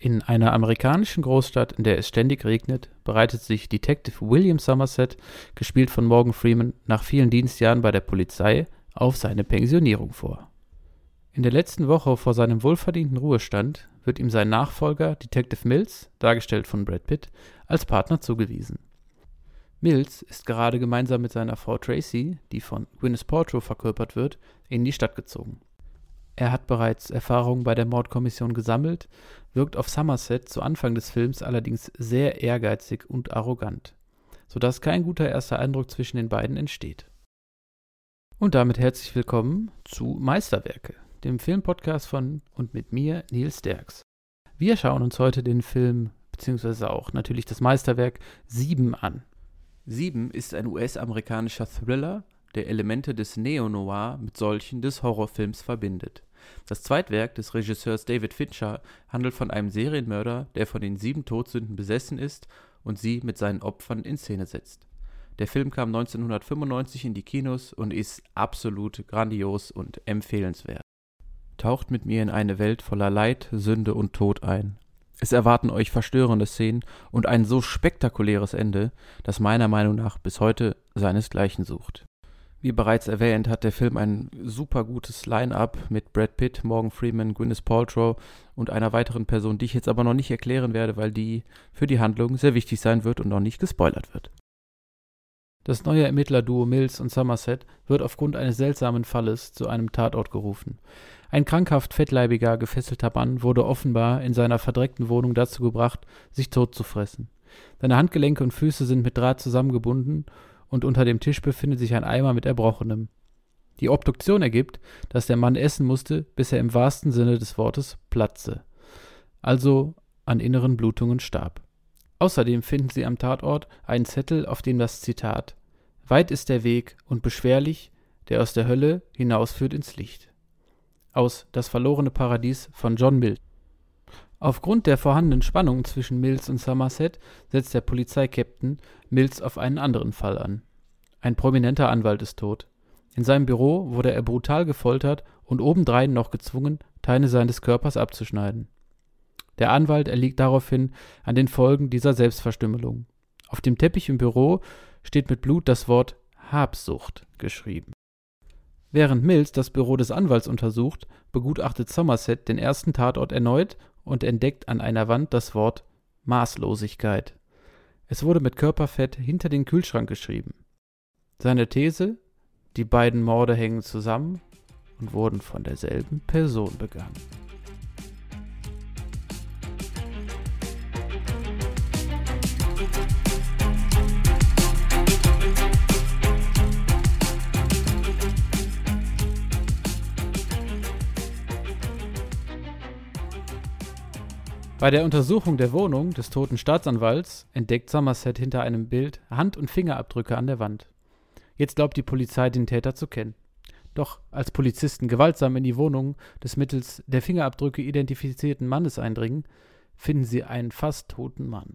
In einer amerikanischen Großstadt, in der es ständig regnet, bereitet sich Detective William Somerset, gespielt von Morgan Freeman, nach vielen Dienstjahren bei der Polizei auf seine Pensionierung vor. In der letzten Woche vor seinem wohlverdienten Ruhestand wird ihm sein Nachfolger Detective Mills, dargestellt von Brad Pitt, als Partner zugewiesen. Mills ist gerade gemeinsam mit seiner Frau Tracy, die von Gwyneth Paltrow verkörpert wird, in die Stadt gezogen. Er hat bereits Erfahrung bei der Mordkommission gesammelt, wirkt auf Somerset zu Anfang des Films allerdings sehr ehrgeizig und arrogant, sodass kein guter erster Eindruck zwischen den beiden entsteht. Und damit herzlich willkommen zu Meisterwerke, dem Filmpodcast von und mit mir, Nils Derks. Wir schauen uns heute den Film, beziehungsweise auch natürlich das Meisterwerk Sieben an. Sieben ist ein US-amerikanischer Thriller, der Elemente des Neo-Noir mit solchen des Horrorfilms verbindet. Das Zweitwerk des Regisseurs David Fincher handelt von einem Serienmörder, der von den sieben Todsünden besessen ist und sie mit seinen Opfern in Szene setzt. Der Film kam 1995 in die Kinos und ist absolut grandios und empfehlenswert. Taucht mit mir in eine Welt voller Leid, Sünde und Tod ein. Es erwarten euch verstörende Szenen und ein so spektakuläres Ende, das meiner Meinung nach bis heute seinesgleichen sucht. Wie bereits erwähnt, hat der Film ein super gutes Line-up mit Brad Pitt, Morgan Freeman, Gwyneth Paltrow und einer weiteren Person, die ich jetzt aber noch nicht erklären werde, weil die für die Handlung sehr wichtig sein wird und noch nicht gespoilert wird. Das neue Ermittlerduo Mills und Somerset wird aufgrund eines seltsamen Falles zu einem Tatort gerufen. Ein krankhaft fettleibiger, gefesselter Mann wurde offenbar in seiner verdreckten Wohnung dazu gebracht, sich tot zu fressen. Seine Handgelenke und Füße sind mit Draht zusammengebunden und unter dem Tisch befindet sich ein Eimer mit Erbrochenem. Die Obduktion ergibt, dass der Mann essen musste, bis er im wahrsten Sinne des Wortes platze, also an inneren Blutungen starb. Außerdem finden sie am Tatort einen Zettel, auf dem das Zitat Weit ist der Weg und beschwerlich, der aus der Hölle hinausführt ins Licht. Aus Das verlorene Paradies von John Mills. Aufgrund der vorhandenen Spannung zwischen Mills und Somerset setzt der Polizeikapitän Mills auf einen anderen Fall an. Ein prominenter Anwalt ist tot. In seinem Büro wurde er brutal gefoltert und obendrein noch gezwungen, Teile seines Körpers abzuschneiden. Der Anwalt erliegt daraufhin an den Folgen dieser Selbstverstümmelung. Auf dem Teppich im Büro steht mit Blut das Wort Habsucht geschrieben. Während Mills das Büro des Anwalts untersucht, begutachtet Somerset den ersten Tatort erneut und entdeckt an einer Wand das Wort Maßlosigkeit. Es wurde mit Körperfett hinter den Kühlschrank geschrieben. Seine These, die beiden Morde hängen zusammen und wurden von derselben Person begangen. Bei der Untersuchung der Wohnung des toten Staatsanwalts entdeckt Somerset hinter einem Bild Hand- und Fingerabdrücke an der Wand. Jetzt glaubt die Polizei, den Täter zu kennen. Doch als Polizisten gewaltsam in die Wohnung des mittels der Fingerabdrücke identifizierten Mannes eindringen, finden sie einen fast toten Mann,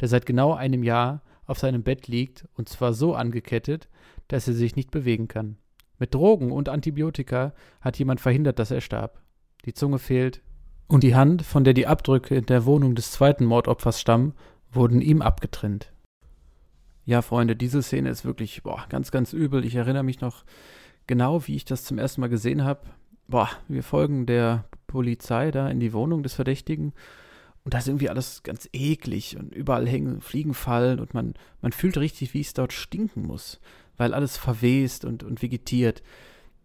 der seit genau einem Jahr auf seinem Bett liegt und zwar so angekettet, dass er sich nicht bewegen kann. Mit Drogen und Antibiotika hat jemand verhindert, dass er starb. Die Zunge fehlt, und die Hand, von der die Abdrücke in der Wohnung des zweiten Mordopfers stammen, wurden ihm abgetrennt. Ja, Freunde, diese Szene ist wirklich boah, ganz, ganz übel. Ich erinnere mich noch genau, wie ich das zum ersten Mal gesehen habe. Boah, wir folgen der Polizei da in die Wohnung des Verdächtigen und da ist irgendwie alles ganz eklig und überall hängen Fliegenfallen und man, man fühlt richtig, wie es dort stinken muss, weil alles verwest und, und vegetiert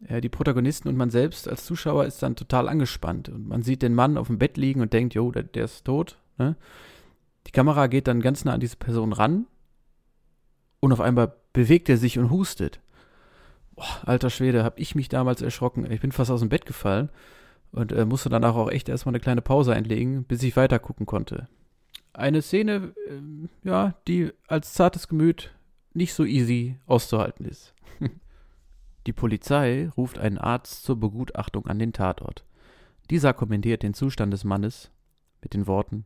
die Protagonisten und man selbst als Zuschauer ist dann total angespannt. Und man sieht den Mann auf dem Bett liegen und denkt, jo, der, der ist tot. Ne? Die Kamera geht dann ganz nah an diese Person ran und auf einmal bewegt er sich und hustet. Boah, alter Schwede, hab ich mich damals erschrocken. Ich bin fast aus dem Bett gefallen und äh, musste danach auch echt erstmal eine kleine Pause einlegen, bis ich weiter gucken konnte. Eine Szene, äh, ja, die als zartes Gemüt nicht so easy auszuhalten ist. Die Polizei ruft einen Arzt zur Begutachtung an den Tatort. Dieser kommentiert den Zustand des Mannes mit den Worten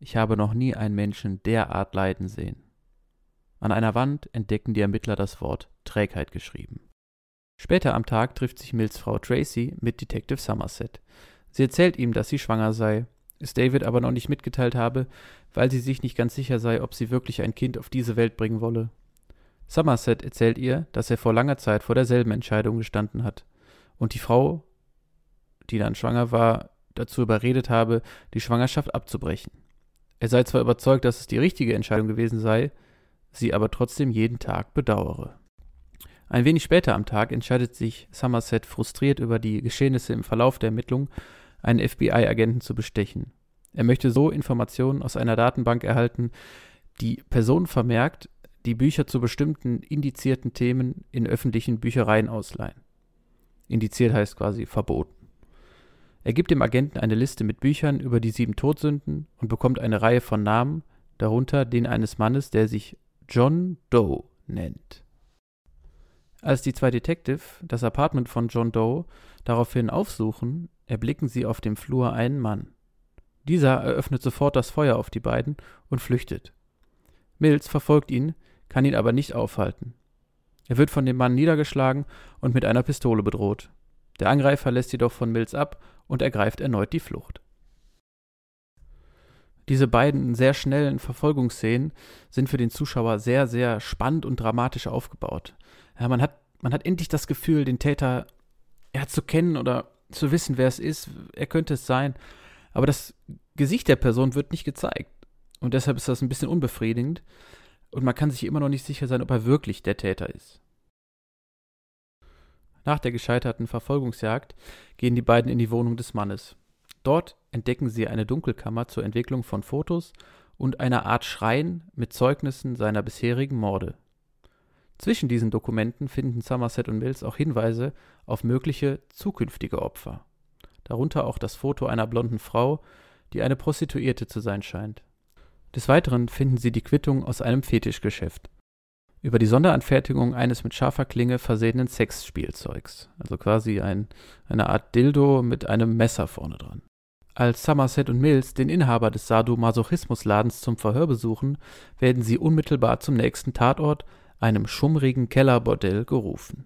Ich habe noch nie einen Menschen derart leiden sehen. An einer Wand entdecken die Ermittler das Wort Trägheit geschrieben. Später am Tag trifft sich Mills Frau Tracy mit Detective Somerset. Sie erzählt ihm, dass sie schwanger sei, es David aber noch nicht mitgeteilt habe, weil sie sich nicht ganz sicher sei, ob sie wirklich ein Kind auf diese Welt bringen wolle. Somerset erzählt ihr, dass er vor langer Zeit vor derselben Entscheidung gestanden hat und die Frau, die dann schwanger war, dazu überredet habe, die Schwangerschaft abzubrechen. Er sei zwar überzeugt, dass es die richtige Entscheidung gewesen sei, sie aber trotzdem jeden Tag bedauere. Ein wenig später am Tag entscheidet sich Somerset frustriert über die Geschehnisse im Verlauf der Ermittlung, einen FBI-Agenten zu bestechen. Er möchte so Informationen aus einer Datenbank erhalten, die Personen vermerkt, die Bücher zu bestimmten indizierten Themen in öffentlichen Büchereien ausleihen. Indiziert heißt quasi verboten. Er gibt dem Agenten eine Liste mit Büchern über die sieben Todsünden und bekommt eine Reihe von Namen, darunter den eines Mannes, der sich John Doe nennt. Als die zwei Detective das Apartment von John Doe daraufhin aufsuchen, erblicken sie auf dem Flur einen Mann. Dieser eröffnet sofort das Feuer auf die beiden und flüchtet. Mills verfolgt ihn, kann ihn aber nicht aufhalten. Er wird von dem Mann niedergeschlagen und mit einer Pistole bedroht. Der Angreifer lässt jedoch von Mills ab und ergreift erneut die Flucht. Diese beiden sehr schnellen Verfolgungsszenen sind für den Zuschauer sehr, sehr spannend und dramatisch aufgebaut. Ja, man, hat, man hat endlich das Gefühl, den Täter ja, zu kennen oder zu wissen, wer es ist. Er könnte es sein. Aber das Gesicht der Person wird nicht gezeigt. Und deshalb ist das ein bisschen unbefriedigend. Und man kann sich immer noch nicht sicher sein, ob er wirklich der Täter ist. Nach der gescheiterten Verfolgungsjagd gehen die beiden in die Wohnung des Mannes. Dort entdecken sie eine Dunkelkammer zur Entwicklung von Fotos und eine Art Schrein mit Zeugnissen seiner bisherigen Morde. Zwischen diesen Dokumenten finden Somerset und Mills auch Hinweise auf mögliche zukünftige Opfer, darunter auch das Foto einer blonden Frau, die eine Prostituierte zu sein scheint. Des Weiteren finden sie die Quittung aus einem Fetischgeschäft über die Sonderanfertigung eines mit scharfer Klinge versehenen Sexspielzeugs, also quasi ein, eine Art Dildo mit einem Messer vorne dran. Als Somerset und Mills den Inhaber des Sadomasochismusladens zum Verhör besuchen, werden sie unmittelbar zum nächsten Tatort, einem schummrigen Kellerbordell, gerufen.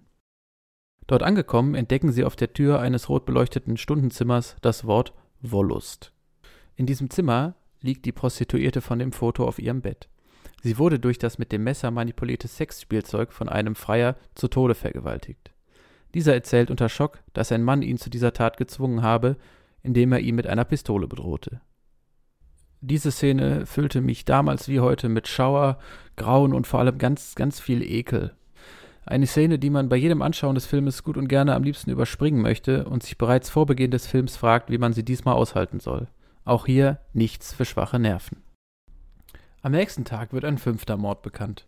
Dort angekommen, entdecken sie auf der Tür eines rot beleuchteten Stundenzimmers das Wort Wollust. In diesem Zimmer liegt die Prostituierte von dem Foto auf ihrem Bett. Sie wurde durch das mit dem Messer manipulierte Sexspielzeug von einem Freier zu Tode vergewaltigt. Dieser erzählt unter Schock, dass ein Mann ihn zu dieser Tat gezwungen habe, indem er ihn mit einer Pistole bedrohte. Diese Szene füllte mich damals wie heute mit Schauer, Grauen und vor allem ganz, ganz viel Ekel. Eine Szene, die man bei jedem Anschauen des Filmes gut und gerne am liebsten überspringen möchte und sich bereits vor Beginn des Films fragt, wie man sie diesmal aushalten soll. Auch hier nichts für schwache Nerven. Am nächsten Tag wird ein fünfter Mord bekannt.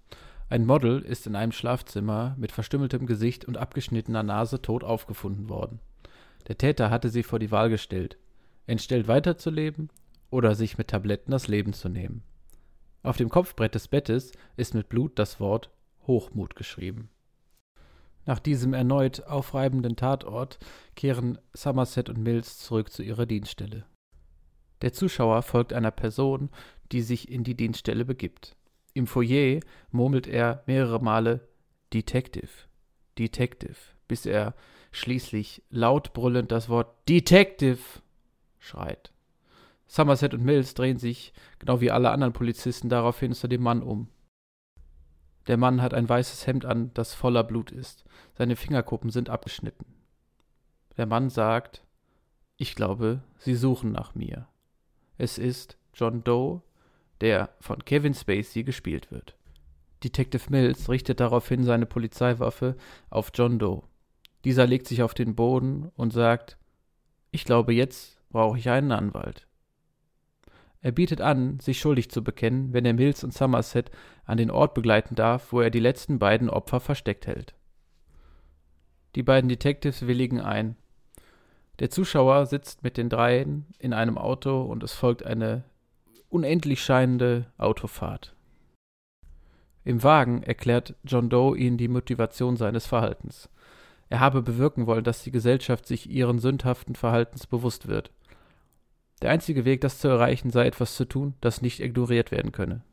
Ein Model ist in einem Schlafzimmer mit verstümmeltem Gesicht und abgeschnittener Nase tot aufgefunden worden. Der Täter hatte sie vor die Wahl gestellt, entstellt weiterzuleben oder sich mit Tabletten das Leben zu nehmen. Auf dem Kopfbrett des Bettes ist mit Blut das Wort Hochmut geschrieben. Nach diesem erneut aufreibenden Tatort kehren Somerset und Mills zurück zu ihrer Dienststelle. Der Zuschauer folgt einer Person, die sich in die Dienststelle begibt. Im Foyer murmelt er mehrere Male Detective, Detective, bis er schließlich laut brüllend das Wort Detective schreit. Somerset und Mills drehen sich, genau wie alle anderen Polizisten, daraufhin zu dem Mann um. Der Mann hat ein weißes Hemd an, das voller Blut ist. Seine Fingerkuppen sind abgeschnitten. Der Mann sagt, ich glaube, Sie suchen nach mir. Es ist John Doe, der von Kevin Spacey gespielt wird. Detective Mills richtet daraufhin seine Polizeiwaffe auf John Doe. Dieser legt sich auf den Boden und sagt, ich glaube, jetzt brauche ich einen Anwalt. Er bietet an, sich schuldig zu bekennen, wenn er Mills und Somerset an den Ort begleiten darf, wo er die letzten beiden Opfer versteckt hält. Die beiden Detectives willigen ein. Der Zuschauer sitzt mit den dreien in einem Auto und es folgt eine unendlich scheinende Autofahrt. Im Wagen erklärt John Doe ihnen die Motivation seines Verhaltens. er habe bewirken wollen, dass die Gesellschaft sich ihren sündhaften Verhaltens bewusst wird. Der einzige Weg, das zu erreichen, sei etwas zu tun, das nicht ignoriert werden könne.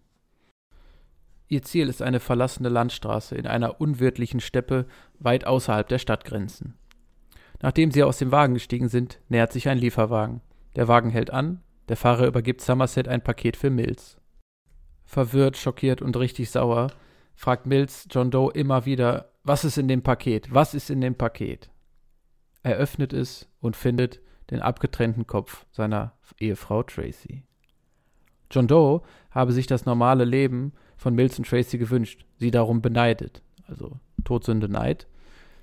Ihr Ziel ist eine verlassene Landstraße in einer unwirtlichen Steppe weit außerhalb der Stadtgrenzen. Nachdem sie aus dem Wagen gestiegen sind, nähert sich ein Lieferwagen. Der Wagen hält an, der Fahrer übergibt Somerset ein Paket für Mills. Verwirrt, schockiert und richtig sauer fragt Mills John Doe immer wieder, was ist in dem Paket? Was ist in dem Paket? Er öffnet es und findet den abgetrennten Kopf seiner Ehefrau Tracy. John Doe habe sich das normale Leben von Mills und Tracy gewünscht, sie darum beneidet, also Todsünde Neid,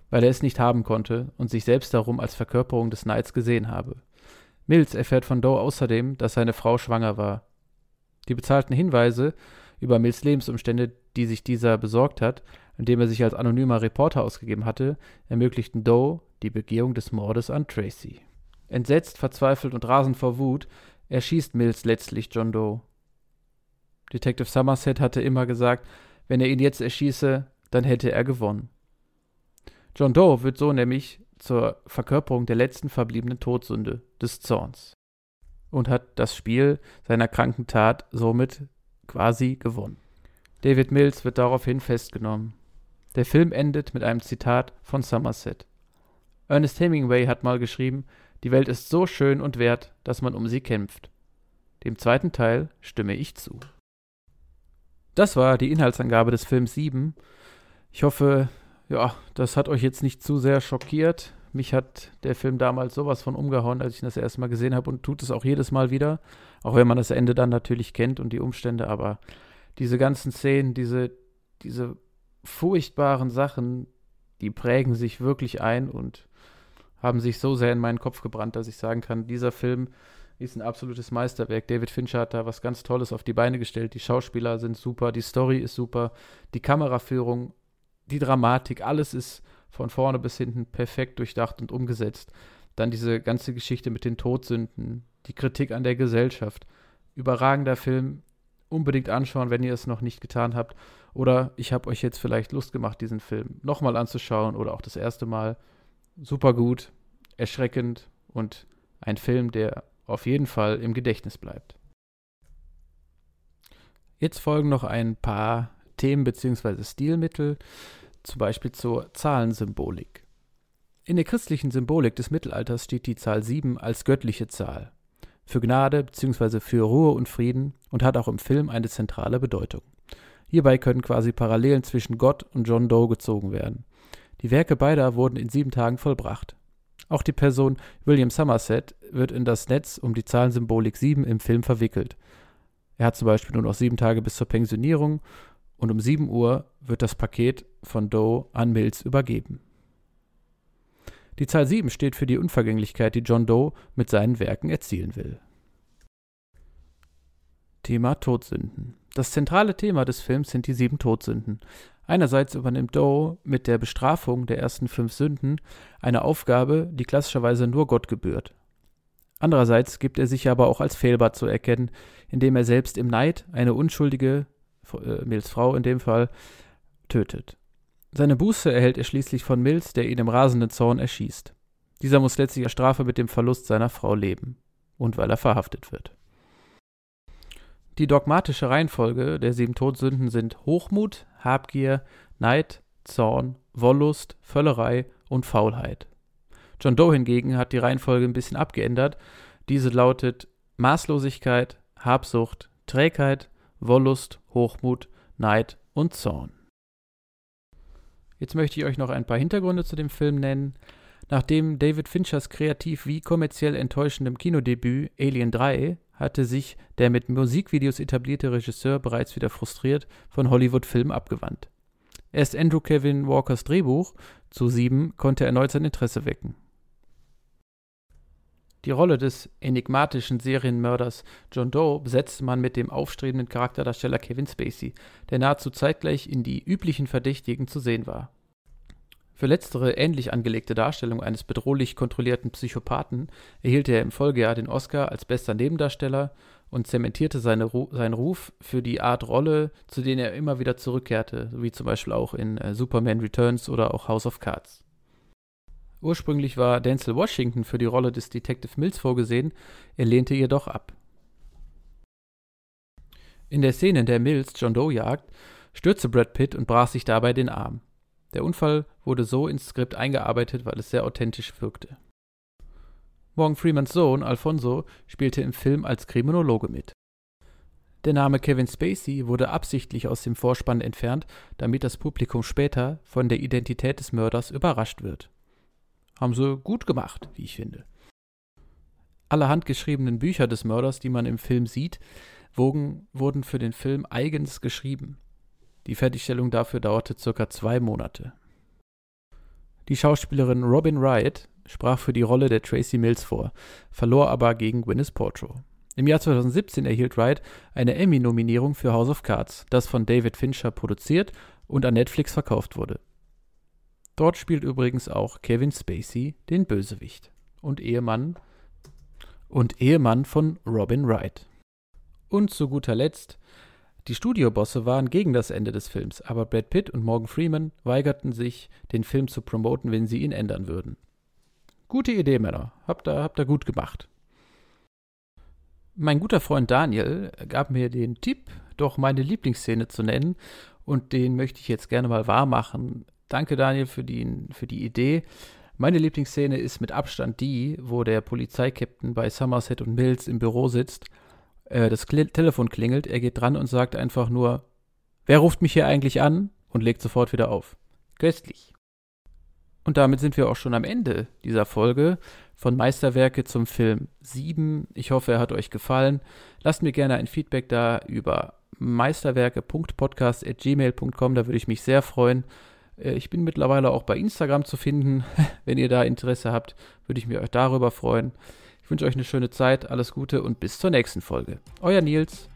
weil er es nicht haben konnte und sich selbst darum als Verkörperung des Neids gesehen habe. Mills erfährt von Doe außerdem, dass seine Frau schwanger war. Die bezahlten Hinweise über Mills Lebensumstände, die sich dieser besorgt hat, indem er sich als anonymer Reporter ausgegeben hatte, ermöglichten Doe die Begehung des Mordes an Tracy. Entsetzt, verzweifelt und rasend vor Wut erschießt Mills letztlich John Doe. Detective Somerset hatte immer gesagt, wenn er ihn jetzt erschieße, dann hätte er gewonnen. John Doe wird so nämlich zur Verkörperung der letzten verbliebenen Todsünde, des Zorns. Und hat das Spiel seiner kranken Tat somit quasi gewonnen. David Mills wird daraufhin festgenommen. Der Film endet mit einem Zitat von Somerset. Ernest Hemingway hat mal geschrieben, die Welt ist so schön und wert, dass man um sie kämpft. Dem zweiten Teil stimme ich zu. Das war die Inhaltsangabe des Films 7. Ich hoffe, ja, das hat euch jetzt nicht zu sehr schockiert. Mich hat der Film damals sowas von umgehauen, als ich ihn das erste Mal gesehen habe und tut es auch jedes Mal wieder. Auch wenn man das Ende dann natürlich kennt und die Umstände, aber diese ganzen Szenen, diese, diese furchtbaren Sachen, die prägen sich wirklich ein und haben sich so sehr in meinen Kopf gebrannt, dass ich sagen kann, dieser Film ist ein absolutes Meisterwerk. David Fincher hat da was ganz Tolles auf die Beine gestellt. Die Schauspieler sind super, die Story ist super, die Kameraführung, die Dramatik, alles ist von vorne bis hinten perfekt durchdacht und umgesetzt. Dann diese ganze Geschichte mit den Todsünden, die Kritik an der Gesellschaft. Überragender Film. Unbedingt anschauen, wenn ihr es noch nicht getan habt. Oder ich habe euch jetzt vielleicht Lust gemacht, diesen Film nochmal anzuschauen oder auch das erste Mal. Super gut, erschreckend und ein Film, der auf jeden Fall im Gedächtnis bleibt. Jetzt folgen noch ein paar Themen bzw. Stilmittel, zum Beispiel zur Zahlensymbolik. In der christlichen Symbolik des Mittelalters steht die Zahl 7 als göttliche Zahl, für Gnade bzw. für Ruhe und Frieden und hat auch im Film eine zentrale Bedeutung. Hierbei können quasi Parallelen zwischen Gott und John Doe gezogen werden. Die Werke beider wurden in sieben Tagen vollbracht. Auch die Person William Somerset wird in das Netz um die Zahlensymbolik 7 im Film verwickelt. Er hat zum Beispiel nur noch sieben Tage bis zur Pensionierung und um 7 Uhr wird das Paket von Doe an Mills übergeben. Die Zahl 7 steht für die Unvergänglichkeit, die John Doe mit seinen Werken erzielen will. Thema Todsünden. Das zentrale Thema des Films sind die sieben Todsünden. Einerseits übernimmt Doe mit der Bestrafung der ersten fünf Sünden eine Aufgabe, die klassischerweise nur Gott gebührt. Andererseits gibt er sich aber auch als fehlbar zu erkennen, indem er selbst im Neid eine unschuldige, Mills Frau in dem Fall, tötet. Seine Buße erhält er schließlich von Mills, der ihn im rasenden Zorn erschießt. Dieser muss letztlich als Strafe mit dem Verlust seiner Frau leben und weil er verhaftet wird. Die dogmatische Reihenfolge der sieben Todsünden sind Hochmut, Habgier, Neid, Zorn, Wollust, Völlerei und Faulheit. John Doe hingegen hat die Reihenfolge ein bisschen abgeändert. Diese lautet Maßlosigkeit, Habsucht, Trägheit, Wollust, Hochmut, Neid und Zorn. Jetzt möchte ich euch noch ein paar Hintergründe zu dem Film nennen. Nachdem David Finchers kreativ wie kommerziell enttäuschendem Kinodebüt Alien 3 hatte sich der mit Musikvideos etablierte Regisseur bereits wieder frustriert von Hollywood-Filmen abgewandt. Erst Andrew Kevin Walkers Drehbuch zu Sieben konnte erneut sein Interesse wecken. Die Rolle des enigmatischen Serienmörders John Doe besetzte man mit dem aufstrebenden Charakterdarsteller Kevin Spacey, der nahezu zeitgleich in die üblichen Verdächtigen zu sehen war. Für letztere ähnlich angelegte Darstellung eines bedrohlich kontrollierten Psychopathen erhielt er im Folgejahr den Oscar als bester Nebendarsteller und zementierte seine Ru seinen Ruf für die Art Rolle, zu denen er immer wieder zurückkehrte, wie zum Beispiel auch in äh, Superman Returns oder auch House of Cards. Ursprünglich war Denzel Washington für die Rolle des Detective Mills vorgesehen, er lehnte jedoch ab. In der Szene, in der Mills John Doe jagt, stürzte Brad Pitt und brach sich dabei den Arm. Der Unfall wurde so ins Skript eingearbeitet, weil es sehr authentisch wirkte. Morgan Freemans Sohn Alfonso spielte im Film als Kriminologe mit. Der Name Kevin Spacey wurde absichtlich aus dem Vorspann entfernt, damit das Publikum später von der Identität des Mörders überrascht wird. Haben sie gut gemacht, wie ich finde. Alle handgeschriebenen Bücher des Mörders, die man im Film sieht, wogen, wurden für den Film eigens geschrieben. Die Fertigstellung dafür dauerte circa zwei Monate. Die Schauspielerin Robin Wright sprach für die Rolle der Tracy Mills vor, verlor aber gegen Gwyneth Paltrow. Im Jahr 2017 erhielt Wright eine Emmy-Nominierung für House of Cards, das von David Fincher produziert und an Netflix verkauft wurde. Dort spielt übrigens auch Kevin Spacey den Bösewicht und Ehemann und Ehemann von Robin Wright. Und zu guter Letzt, die Studiobosse waren gegen das Ende des Films, aber Brad Pitt und Morgan Freeman weigerten sich, den Film zu promoten, wenn sie ihn ändern würden. Gute Idee, Männer. Habt ihr, habt gut gemacht. Mein guter Freund Daniel gab mir den Tipp, doch meine Lieblingsszene zu nennen, und den möchte ich jetzt gerne mal wahr machen. Danke, Daniel, für die, für die Idee. Meine Lieblingsszene ist mit Abstand die, wo der Polizeikapitän bei Somerset und Mills im Büro sitzt. Äh, das Kl Telefon klingelt, er geht dran und sagt einfach nur: Wer ruft mich hier eigentlich an? und legt sofort wieder auf. Köstlich. Und damit sind wir auch schon am Ende dieser Folge von Meisterwerke zum Film 7. Ich hoffe, er hat euch gefallen. Lasst mir gerne ein Feedback da über meisterwerke.podcast.gmail.com, da würde ich mich sehr freuen. Äh, ich bin mittlerweile auch bei Instagram zu finden. Wenn ihr da Interesse habt, würde ich mich euch darüber freuen. Ich wünsche euch eine schöne Zeit, alles Gute und bis zur nächsten Folge. Euer Nils.